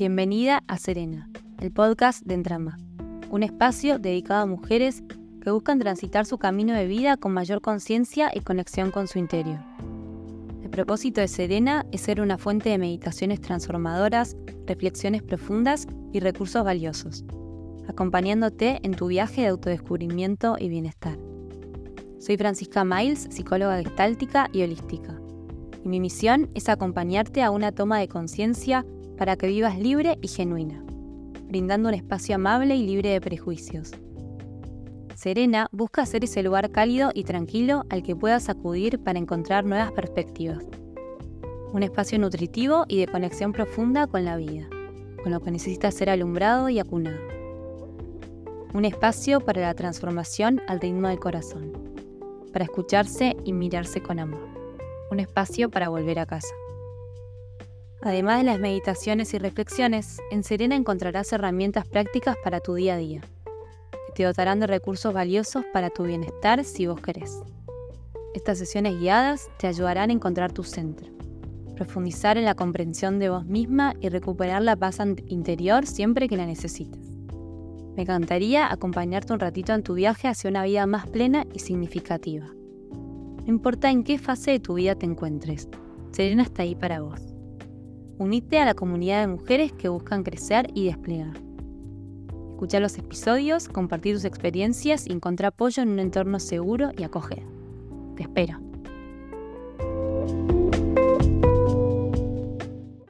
Bienvenida a Serena, el podcast de Entrama, un espacio dedicado a mujeres que buscan transitar su camino de vida con mayor conciencia y conexión con su interior. El propósito de Serena es ser una fuente de meditaciones transformadoras, reflexiones profundas y recursos valiosos, acompañándote en tu viaje de autodescubrimiento y bienestar. Soy Francisca Miles, psicóloga gestáltica y holística, y mi misión es acompañarte a una toma de conciencia para que vivas libre y genuina, brindando un espacio amable y libre de prejuicios. Serena busca ser ese lugar cálido y tranquilo al que puedas acudir para encontrar nuevas perspectivas. Un espacio nutritivo y de conexión profunda con la vida, con lo que necesita ser alumbrado y acunado. Un espacio para la transformación al ritmo del corazón, para escucharse y mirarse con amor. Un espacio para volver a casa. Además de las meditaciones y reflexiones, en Serena encontrarás herramientas prácticas para tu día a día, que te dotarán de recursos valiosos para tu bienestar si vos querés. Estas sesiones guiadas te ayudarán a encontrar tu centro, profundizar en la comprensión de vos misma y recuperar la paz interior siempre que la necesites. Me encantaría acompañarte un ratito en tu viaje hacia una vida más plena y significativa. No importa en qué fase de tu vida te encuentres, Serena está ahí para vos. Unite a la comunidad de mujeres que buscan crecer y desplegar. Escucha los episodios, compartir tus experiencias y encontrar apoyo en un entorno seguro y acogedor. Te espero.